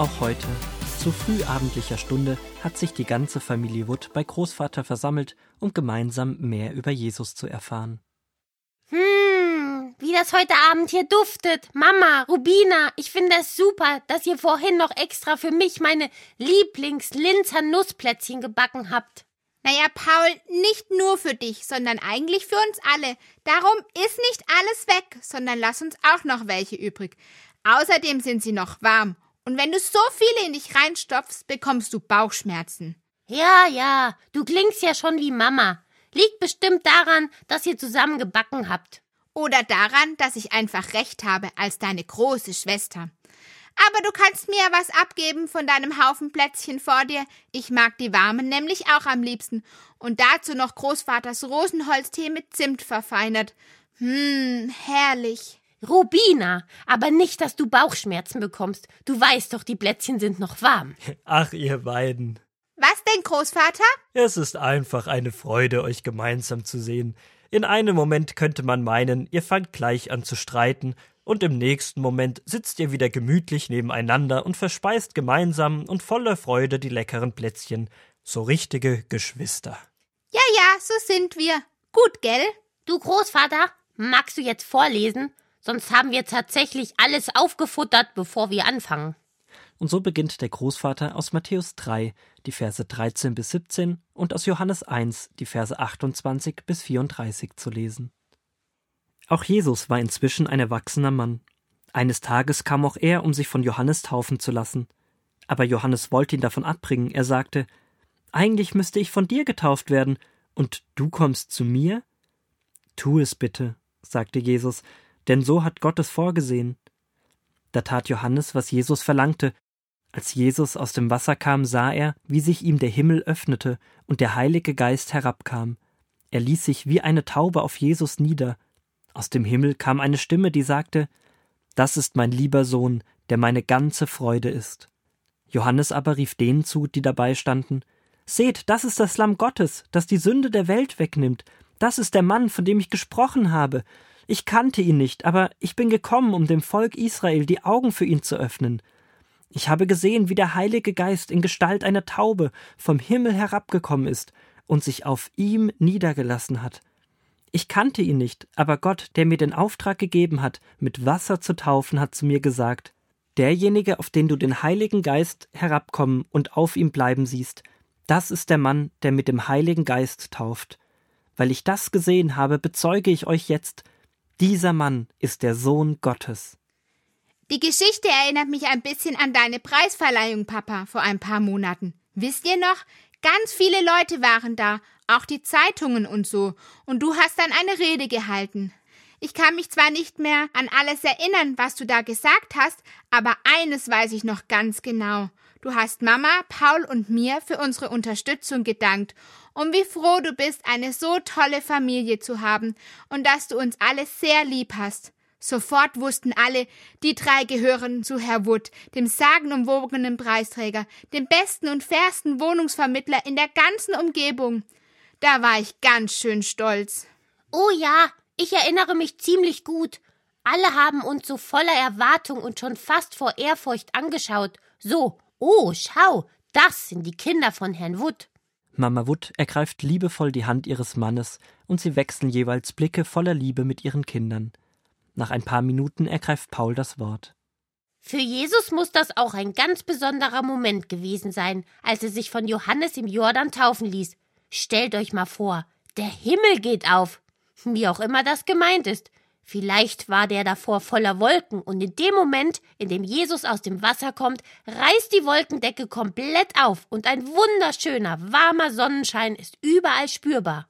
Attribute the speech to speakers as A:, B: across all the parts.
A: auch heute. Zu frühabendlicher Stunde hat sich die ganze Familie Wood bei Großvater versammelt, um gemeinsam mehr über Jesus zu erfahren.
B: Hm, wie das heute Abend hier duftet. Mama, Rubina, ich finde es super, dass ihr vorhin noch extra für mich meine Lieblings-Linzer Nussplätzchen gebacken habt.
C: Naja, Paul, nicht nur für dich, sondern eigentlich für uns alle. Darum ist nicht alles weg, sondern lass uns auch noch welche übrig. Außerdem sind sie noch warm und wenn du so viele in dich reinstopfst, bekommst du Bauchschmerzen.
B: Ja, ja, du klingst ja schon wie Mama. Liegt bestimmt daran, dass ihr zusammen gebacken habt.
C: Oder daran, dass ich einfach recht habe als deine große Schwester. Aber du kannst mir ja was abgeben von deinem Haufen Plätzchen vor dir. Ich mag die warmen nämlich auch am liebsten. Und dazu noch Großvaters Rosenholztee mit Zimt verfeinert. Hm, herrlich.
B: Rubina, aber nicht, dass du Bauchschmerzen bekommst. Du weißt doch, die Plätzchen sind noch warm.
A: Ach, ihr beiden.
C: Was denn, Großvater?
A: Es ist einfach eine Freude, euch gemeinsam zu sehen. In einem Moment könnte man meinen, ihr fangt gleich an zu streiten, und im nächsten Moment sitzt ihr wieder gemütlich nebeneinander und verspeist gemeinsam und voller Freude die leckeren Plätzchen. So richtige Geschwister.
C: Ja, ja, so sind wir. Gut, gell?
B: Du Großvater, magst du jetzt vorlesen? Sonst haben wir tatsächlich alles aufgefuttert, bevor wir anfangen.
A: Und so beginnt der Großvater aus Matthäus 3, die Verse 13 bis 17 und aus Johannes 1, die Verse 28 bis 34 zu lesen. Auch Jesus war inzwischen ein erwachsener Mann. Eines Tages kam auch er, um sich von Johannes taufen zu lassen. Aber Johannes wollte ihn davon abbringen. Er sagte, Eigentlich müsste ich von dir getauft werden, und du kommst zu mir? Tu es bitte, sagte Jesus, denn so hat Gott es vorgesehen. Da tat Johannes, was Jesus verlangte. Als Jesus aus dem Wasser kam, sah er, wie sich ihm der Himmel öffnete und der Heilige Geist herabkam. Er ließ sich wie eine Taube auf Jesus nieder. Aus dem Himmel kam eine Stimme, die sagte, Das ist mein lieber Sohn, der meine ganze Freude ist. Johannes aber rief denen zu, die dabei standen, Seht, das ist das Lamm Gottes, das die Sünde der Welt wegnimmt. Das ist der Mann, von dem ich gesprochen habe. Ich kannte ihn nicht, aber ich bin gekommen, um dem Volk Israel die Augen für ihn zu öffnen. Ich habe gesehen, wie der Heilige Geist in Gestalt einer Taube vom Himmel herabgekommen ist und sich auf ihm niedergelassen hat. Ich kannte ihn nicht, aber Gott, der mir den Auftrag gegeben hat, mit Wasser zu taufen, hat zu mir gesagt Derjenige, auf den du den Heiligen Geist herabkommen und auf ihm bleiben siehst, das ist der Mann, der mit dem Heiligen Geist tauft. Weil ich das gesehen habe, bezeuge ich euch jetzt, dieser Mann ist der Sohn Gottes.
C: Die Geschichte erinnert mich ein bisschen an deine Preisverleihung, Papa, vor ein paar Monaten. Wisst ihr noch? Ganz viele Leute waren da, auch die Zeitungen und so, und du hast dann eine Rede gehalten. Ich kann mich zwar nicht mehr an alles erinnern, was du da gesagt hast, aber eines weiß ich noch ganz genau. Du hast Mama, Paul und mir für unsere Unterstützung gedankt und wie froh du bist, eine so tolle Familie zu haben und dass du uns alle sehr lieb hast. Sofort wussten alle, die drei gehören zu Herr Wood, dem sagenumwogenen Preisträger, dem besten und fairsten Wohnungsvermittler in der ganzen Umgebung. Da war ich ganz schön stolz.
B: Oh ja, ich erinnere mich ziemlich gut. Alle haben uns so voller Erwartung und schon fast vor Ehrfurcht angeschaut. So, oh, schau, das sind die Kinder von Herrn Wood.
A: Mama Wood ergreift liebevoll die Hand ihres Mannes und sie wechseln jeweils Blicke voller Liebe mit ihren Kindern. Nach ein paar Minuten ergreift Paul das Wort.
B: Für Jesus muss das auch ein ganz besonderer Moment gewesen sein, als er sich von Johannes im Jordan taufen ließ. Stellt euch mal vor, der Himmel geht auf. Wie auch immer das gemeint ist. Vielleicht war der davor voller Wolken und in dem Moment, in dem Jesus aus dem Wasser kommt, reißt die Wolkendecke komplett auf und ein wunderschöner, warmer Sonnenschein ist überall spürbar.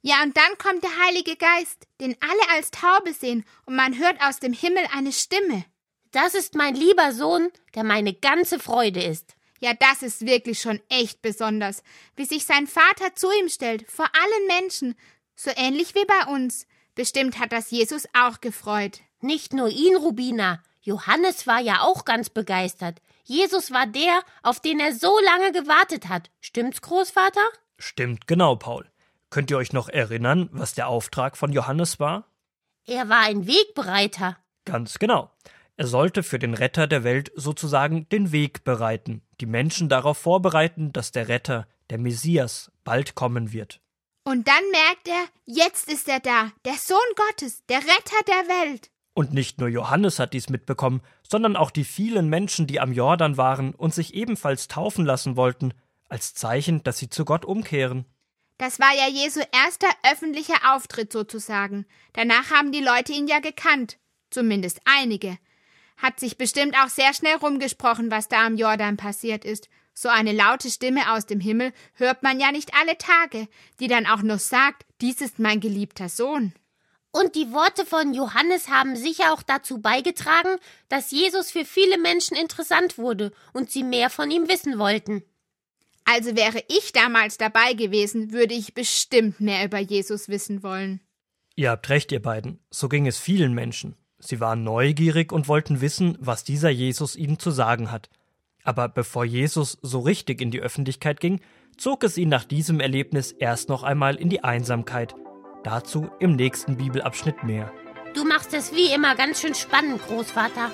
C: Ja, und dann kommt der Heilige Geist, den alle als Taube sehen, und man hört aus dem Himmel eine Stimme.
B: Das ist mein lieber Sohn, der meine ganze Freude ist.
C: Ja, das ist wirklich schon echt besonders, wie sich sein Vater zu ihm stellt, vor allen Menschen, so ähnlich wie bei uns. Bestimmt hat das Jesus auch gefreut.
B: Nicht nur ihn, Rubina. Johannes war ja auch ganz begeistert. Jesus war der, auf den er so lange gewartet hat. Stimmt's, Großvater?
A: Stimmt genau, Paul. Könnt ihr euch noch erinnern, was der Auftrag von Johannes war?
B: Er war ein Wegbereiter.
A: Ganz genau. Er sollte für den Retter der Welt sozusagen den Weg bereiten, die Menschen darauf vorbereiten, dass der Retter, der Messias, bald kommen wird.
C: Und dann merkt er, jetzt ist er da, der Sohn Gottes, der Retter der Welt.
A: Und nicht nur Johannes hat dies mitbekommen, sondern auch die vielen Menschen, die am Jordan waren und sich ebenfalls taufen lassen wollten, als Zeichen, dass sie zu Gott umkehren.
C: Das war ja Jesu erster öffentlicher Auftritt sozusagen. Danach haben die Leute ihn ja gekannt, zumindest einige. Hat sich bestimmt auch sehr schnell rumgesprochen, was da am Jordan passiert ist. So eine laute Stimme aus dem Himmel hört man ja nicht alle Tage, die dann auch noch sagt, dies ist mein geliebter Sohn.
B: Und die Worte von Johannes haben sicher auch dazu beigetragen, dass Jesus für viele Menschen interessant wurde und sie mehr von ihm wissen wollten.
C: Also wäre ich damals dabei gewesen, würde ich bestimmt mehr über Jesus wissen wollen.
A: Ihr habt recht, ihr beiden. So ging es vielen Menschen. Sie waren neugierig und wollten wissen, was dieser Jesus ihnen zu sagen hat. Aber bevor Jesus so richtig in die Öffentlichkeit ging, zog es ihn nach diesem Erlebnis erst noch einmal in die Einsamkeit, Dazu im nächsten Bibelabschnitt mehr.
B: Du machst es wie immer ganz schön spannend, Großvater.